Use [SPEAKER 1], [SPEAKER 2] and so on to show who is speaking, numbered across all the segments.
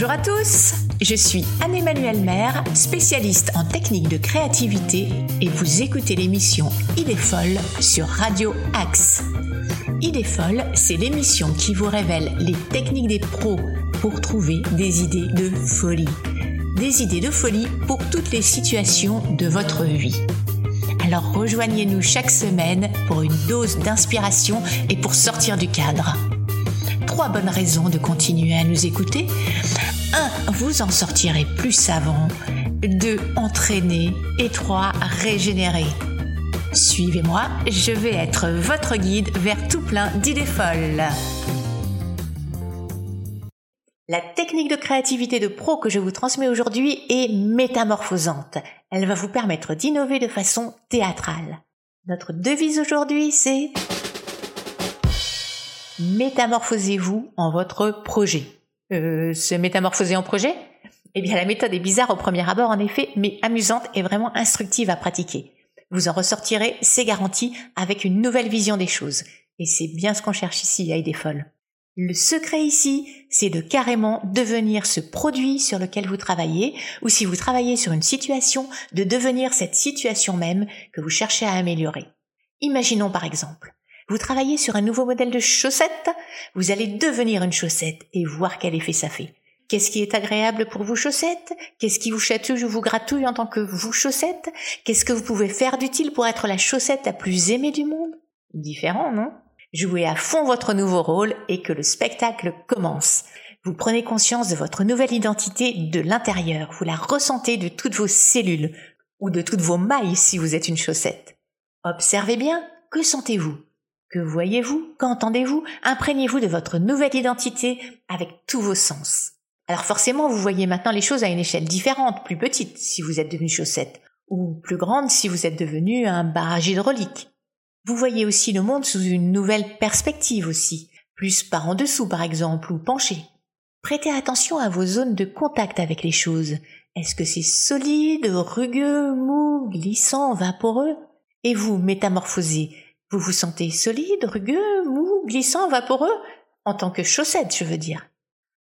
[SPEAKER 1] Bonjour à tous, je suis Anne-Emmanuelle Maire, spécialiste en technique de créativité et vous écoutez l'émission Idée folle sur Radio Axe. Idée folle, c'est l'émission qui vous révèle les techniques des pros pour trouver des idées de folie. Des idées de folie pour toutes les situations de votre vie. Alors rejoignez-nous chaque semaine pour une dose d'inspiration et pour sortir du cadre trois bonnes raisons de continuer à nous écouter. 1. Vous en sortirez plus savant. 2. Entraîné. Et 3. Régénérer. Suivez-moi, je vais être votre guide vers tout plein d'idées folles. La technique de créativité de pro que je vous transmets aujourd'hui est métamorphosante. Elle va vous permettre d'innover de façon théâtrale. Notre devise aujourd'hui, c'est métamorphosez-vous en votre projet. Euh, se métamorphoser en projet? Eh bien, la méthode est bizarre au premier abord, en effet, mais amusante et vraiment instructive à pratiquer. Vous en ressortirez, c'est garanti, avec une nouvelle vision des choses. Et c'est bien ce qu'on cherche ici à Idée Folle. Le secret ici, c'est de carrément devenir ce produit sur lequel vous travaillez, ou si vous travaillez sur une situation, de devenir cette situation même que vous cherchez à améliorer. Imaginons par exemple, vous travaillez sur un nouveau modèle de chaussette Vous allez devenir une chaussette et voir quel effet ça fait. Qu'est-ce qui est agréable pour vous chaussettes? Qu'est-ce qui vous chatouille ou vous gratouille en tant que vous chaussette Qu'est-ce que vous pouvez faire d'utile pour être la chaussette la plus aimée du monde? Différent, non? Jouez à fond votre nouveau rôle et que le spectacle commence. Vous prenez conscience de votre nouvelle identité de l'intérieur, vous la ressentez de toutes vos cellules ou de toutes vos mailles si vous êtes une chaussette. Observez bien, que sentez-vous? Que voyez-vous? Qu'entendez-vous? Imprégnez-vous de votre nouvelle identité avec tous vos sens. Alors forcément, vous voyez maintenant les choses à une échelle différente, plus petite si vous êtes devenu chaussette, ou plus grande si vous êtes devenu un barrage hydraulique. Vous voyez aussi le monde sous une nouvelle perspective aussi, plus par en dessous par exemple, ou penché. Prêtez attention à vos zones de contact avec les choses. Est-ce que c'est solide, rugueux, mou, glissant, vaporeux? Et vous, métamorphosez, vous vous sentez solide, rugueux, mou, glissant, vaporeux? En tant que chaussette, je veux dire.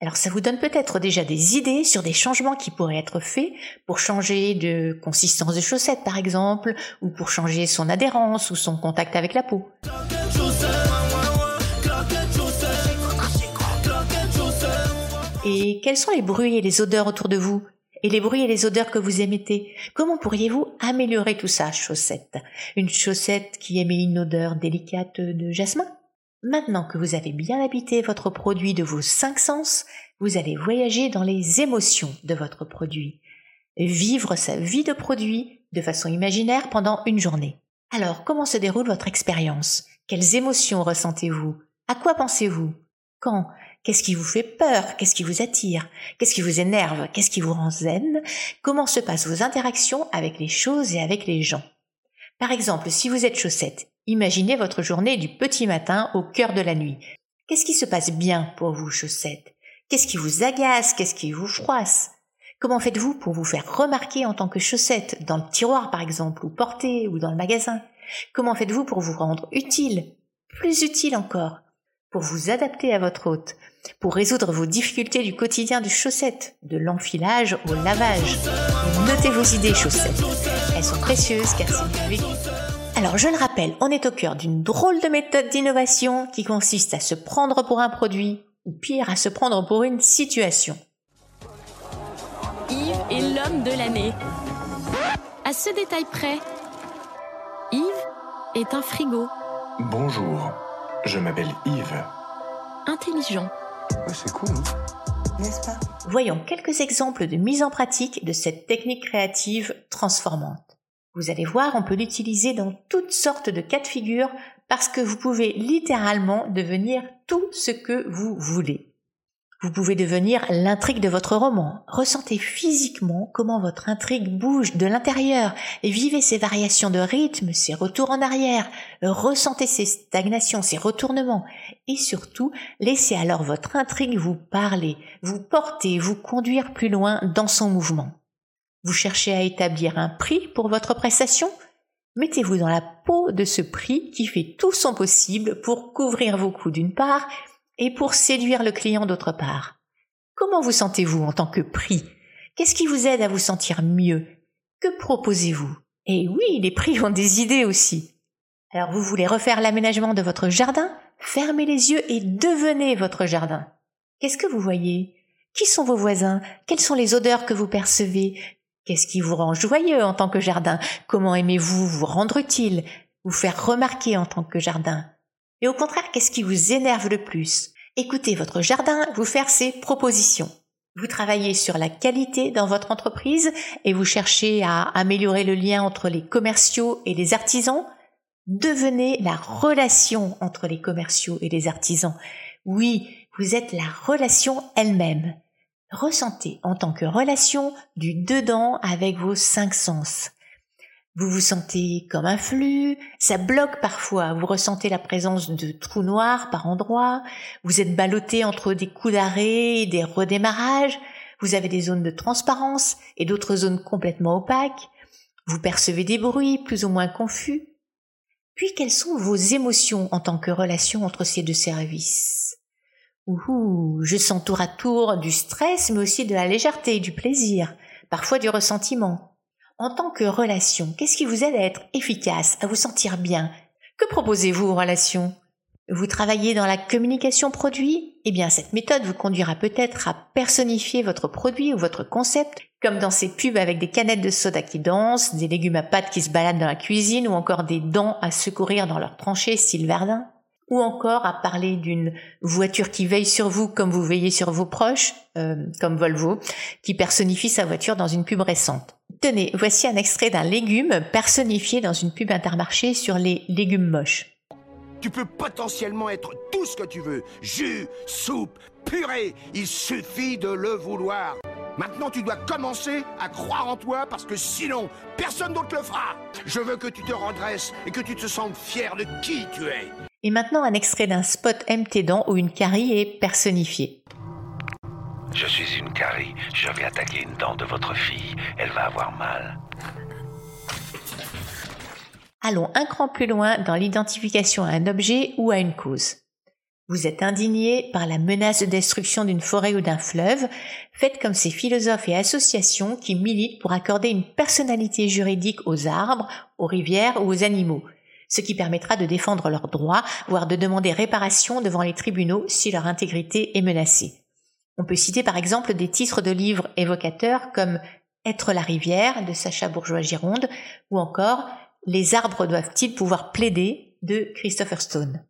[SPEAKER 1] Alors ça vous donne peut-être déjà des idées sur des changements qui pourraient être faits pour changer de consistance de chaussette par exemple, ou pour changer son adhérence ou son contact avec la peau? Et quels sont les bruits et les odeurs autour de vous? Et les bruits et les odeurs que vous émettez. Comment pourriez-vous améliorer tout ça, chaussette? Une chaussette qui émet une odeur délicate de jasmin? Maintenant que vous avez bien habité votre produit de vos cinq sens, vous allez voyager dans les émotions de votre produit. Vivre sa vie de produit de façon imaginaire pendant une journée. Alors, comment se déroule votre expérience? Quelles émotions ressentez-vous? À quoi pensez-vous? Quand Qu'est-ce qui vous fait peur? Qu'est-ce qui vous attire? Qu'est-ce qui vous énerve? Qu'est-ce qui vous rend zen? Comment se passent vos interactions avec les choses et avec les gens? Par exemple, si vous êtes chaussette, imaginez votre journée du petit matin au cœur de la nuit. Qu'est-ce qui se passe bien pour vous, chaussette? Qu'est-ce qui vous agace? Qu'est-ce qui vous froisse? Comment faites-vous pour vous faire remarquer en tant que chaussette dans le tiroir par exemple, ou portée, ou dans le magasin? Comment faites-vous pour vous rendre utile Plus utile encore? Pour vous adapter à votre hôte, pour résoudre vos difficultés du quotidien de chaussettes, de l'enfilage au lavage. Notez vos idées chaussettes. Elles sont précieuses car c'est du vécu. Alors je le rappelle, on est au cœur d'une drôle de méthode d'innovation qui consiste à se prendre pour un produit, ou pire, à se prendre pour une situation.
[SPEAKER 2] Yves est l'homme de l'année. À ce détail près, Yves est un frigo.
[SPEAKER 3] Bonjour, je m'appelle Yves.
[SPEAKER 2] Intelligent.
[SPEAKER 3] C'est cool, hein
[SPEAKER 1] N'est-ce pas? Voyons quelques exemples de mise en pratique de cette technique créative transformante. Vous allez voir, on peut l'utiliser dans toutes sortes de cas de figure parce que vous pouvez littéralement devenir tout ce que vous voulez. Vous pouvez devenir l'intrigue de votre roman. Ressentez physiquement comment votre intrigue bouge de l'intérieur vivez ces variations de rythme, ces retours en arrière. Ressentez ces stagnations, ces retournements. Et surtout, laissez alors votre intrigue vous parler, vous porter, vous conduire plus loin dans son mouvement. Vous cherchez à établir un prix pour votre prestation? Mettez-vous dans la peau de ce prix qui fait tout son possible pour couvrir vos coûts d'une part et pour séduire le client d'autre part. Comment vous sentez-vous en tant que prix? Qu'est-ce qui vous aide à vous sentir mieux? Que proposez-vous? Et oui, les prix ont des idées aussi. Alors vous voulez refaire l'aménagement de votre jardin? Fermez les yeux et devenez votre jardin. Qu'est-ce que vous voyez? Qui sont vos voisins? Quelles sont les odeurs que vous percevez? Qu'est-ce qui vous rend joyeux en tant que jardin? Comment aimez-vous vous rendre utile? Vous faire remarquer en tant que jardin? Et au contraire, qu'est-ce qui vous énerve le plus? Écoutez votre jardin vous faire ses propositions. Vous travaillez sur la qualité dans votre entreprise et vous cherchez à améliorer le lien entre les commerciaux et les artisans Devenez la relation entre les commerciaux et les artisans. Oui, vous êtes la relation elle-même. Ressentez en tant que relation du dedans avec vos cinq sens. Vous vous sentez comme un flux, ça bloque parfois, vous ressentez la présence de trous noirs par endroits, vous êtes ballotté entre des coups d'arrêt et des redémarrages, vous avez des zones de transparence et d'autres zones complètement opaques, vous percevez des bruits plus ou moins confus, puis quelles sont vos émotions en tant que relation entre ces deux services? Ouh, je sens tour à tour du stress, mais aussi de la légèreté, du plaisir, parfois du ressentiment. En tant que relation, qu'est-ce qui vous aide à être efficace, à vous sentir bien? Que proposez-vous aux relations Vous travaillez dans la communication produit? Eh bien, cette méthode vous conduira peut-être à personnifier votre produit ou votre concept comme dans ces pubs avec des canettes de soda qui dansent, des légumes à pâte qui se baladent dans la cuisine, ou encore des dents à secourir dans leur tranchée style ou encore à parler d'une voiture qui veille sur vous comme vous veillez sur vos proches, euh, comme Volvo, qui personnifie sa voiture dans une pub récente. Tenez, voici un extrait d'un légume personnifié dans une pub intermarché sur les légumes moches.
[SPEAKER 4] Tu peux potentiellement être tout ce que tu veux. Jus, soupe, purée. Il suffit de le vouloir. Maintenant, tu dois commencer à croire en toi parce que sinon, personne d'autre le fera. Je veux que tu te redresses et que tu te sentes fier de qui tu es.
[SPEAKER 1] Et maintenant, un extrait d'un spot MT dents où une carie est personnifiée.
[SPEAKER 5] Je suis une carie. Je vais attaquer une dent de votre fille. Elle va avoir mal.
[SPEAKER 1] Allons un cran plus loin dans l'identification à un objet ou à une cause. Vous êtes indigné par la menace de destruction d'une forêt ou d'un fleuve, faites comme ces philosophes et associations qui militent pour accorder une personnalité juridique aux arbres, aux rivières ou aux animaux, ce qui permettra de défendre leurs droits, voire de demander réparation devant les tribunaux si leur intégrité est menacée. On peut citer par exemple des titres de livres évocateurs comme Être la rivière de Sacha Bourgeois-Gironde ou encore Les arbres doivent-ils pouvoir plaider de Christopher Stone.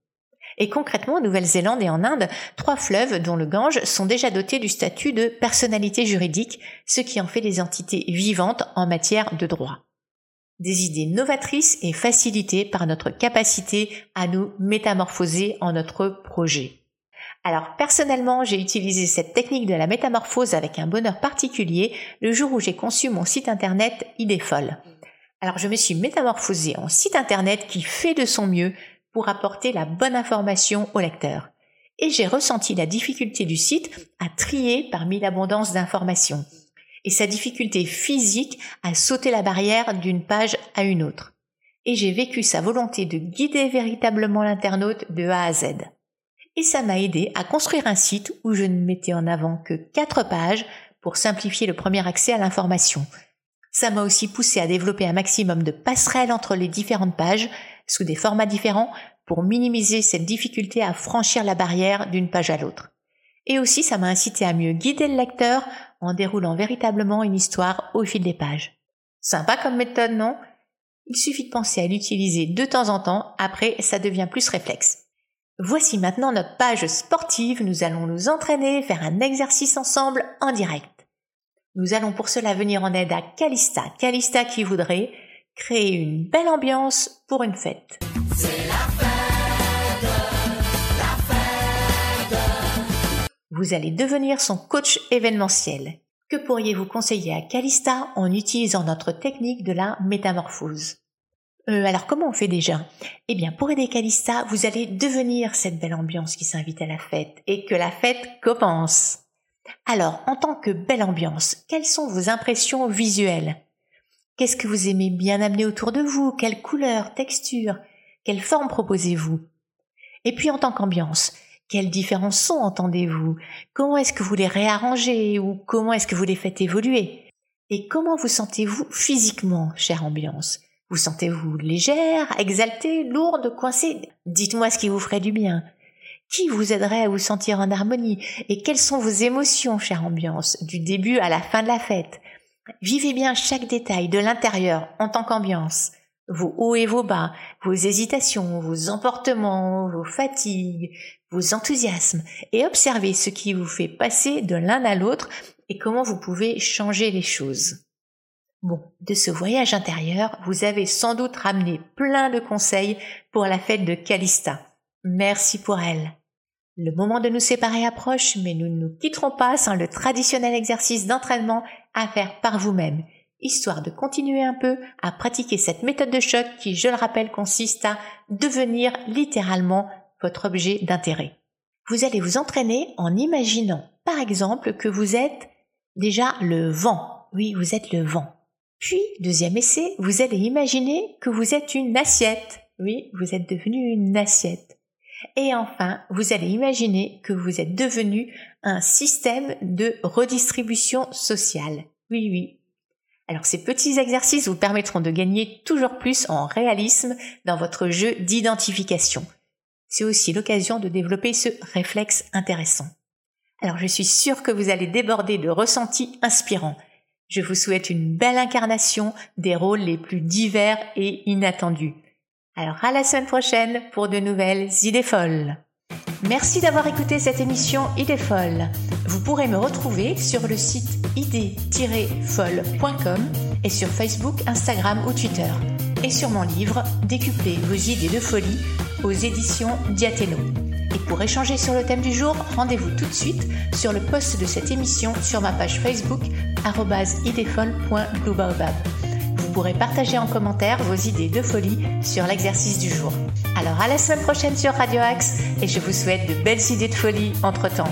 [SPEAKER 1] Et concrètement, en Nouvelle-Zélande et en Inde, trois fleuves, dont le Gange, sont déjà dotés du statut de personnalité juridique, ce qui en fait des entités vivantes en matière de droit. Des idées novatrices et facilitées par notre capacité à nous métamorphoser en notre projet. Alors personnellement, j'ai utilisé cette technique de la métamorphose avec un bonheur particulier le jour où j'ai conçu mon site internet Idée folle. Alors je me suis métamorphosée en site internet qui fait de son mieux pour apporter la bonne information au lecteur. Et j'ai ressenti la difficulté du site à trier parmi l'abondance d'informations et sa difficulté physique à sauter la barrière d'une page à une autre. Et j'ai vécu sa volonté de guider véritablement l'internaute de A à Z. Et ça m'a aidé à construire un site où je ne mettais en avant que quatre pages pour simplifier le premier accès à l'information. Ça m'a aussi poussé à développer un maximum de passerelles entre les différentes pages sous des formats différents pour minimiser cette difficulté à franchir la barrière d'une page à l'autre. Et aussi, ça m'a incité à mieux guider le lecteur en déroulant véritablement une histoire au fil des pages. Sympa comme méthode, non? Il suffit de penser à l'utiliser de temps en temps, après ça devient plus réflexe. Voici maintenant notre page sportive, nous allons nous entraîner, faire un exercice ensemble en direct. Nous allons pour cela venir en aide à Calista, Calista qui voudrait créer une belle ambiance pour une fête. Vous allez devenir son coach événementiel. Que pourriez-vous conseiller à Calista en utilisant notre technique de la métamorphose? Euh, alors comment on fait déjà? Eh bien pour aider Calista, vous allez devenir cette belle ambiance qui s'invite à la fête et que la fête commence. Alors en tant que belle ambiance, quelles sont vos impressions visuelles? Qu'est-ce que vous aimez bien amener autour de vous? Quelle couleur, texture? Quelle forme proposez-vous? Et puis en tant qu'ambiance, Quels différents sons entendez-vous? Comment est-ce que vous les réarrangez ou comment est-ce que vous les faites évoluer? Et comment vous sentez-vous physiquement, chère ambiance? Vous sentez-vous légère, exaltée, lourde, coincée? Dites-moi ce qui vous ferait du bien. Qui vous aiderait à vous sentir en harmonie? Et quelles sont vos émotions, chère ambiance, du début à la fin de la fête? Vivez bien chaque détail de l'intérieur en tant qu'ambiance vos hauts et vos bas, vos hésitations, vos emportements, vos fatigues, vos enthousiasmes, et observez ce qui vous fait passer de l'un à l'autre et comment vous pouvez changer les choses. Bon, de ce voyage intérieur, vous avez sans doute ramené plein de conseils pour la fête de Calista. Merci pour elle. Le moment de nous séparer approche, mais nous ne nous quitterons pas sans le traditionnel exercice d'entraînement à faire par vous-même histoire de continuer un peu à pratiquer cette méthode de choc qui, je le rappelle, consiste à devenir littéralement votre objet d'intérêt. Vous allez vous entraîner en imaginant, par exemple, que vous êtes déjà le vent. Oui, vous êtes le vent. Puis, deuxième essai, vous allez imaginer que vous êtes une assiette. Oui, vous êtes devenu une assiette. Et enfin, vous allez imaginer que vous êtes devenu un système de redistribution sociale. Oui, oui, alors ces petits exercices vous permettront de gagner toujours plus en réalisme dans votre jeu d'identification. C'est aussi l'occasion de développer ce réflexe intéressant. Alors je suis sûre que vous allez déborder de ressentis inspirants. Je vous souhaite une belle incarnation des rôles les plus divers et inattendus. Alors à la semaine prochaine pour de nouvelles idées folles. Merci d'avoir écouté cette émission Idées folles. Vous pourrez me retrouver sur le site idées-folles.com et sur Facebook, Instagram ou Twitter. Et sur mon livre Décupler vos idées de folie aux éditions Diathéno. Et pour échanger sur le thème du jour, rendez-vous tout de suite sur le post de cette émission sur ma page Facebook idéefolle.bluebaobab pourrez partager en commentaire vos idées de folie sur l'exercice du jour. Alors à la semaine prochaine sur Radio Axe et je vous souhaite de belles idées de folie entre-temps.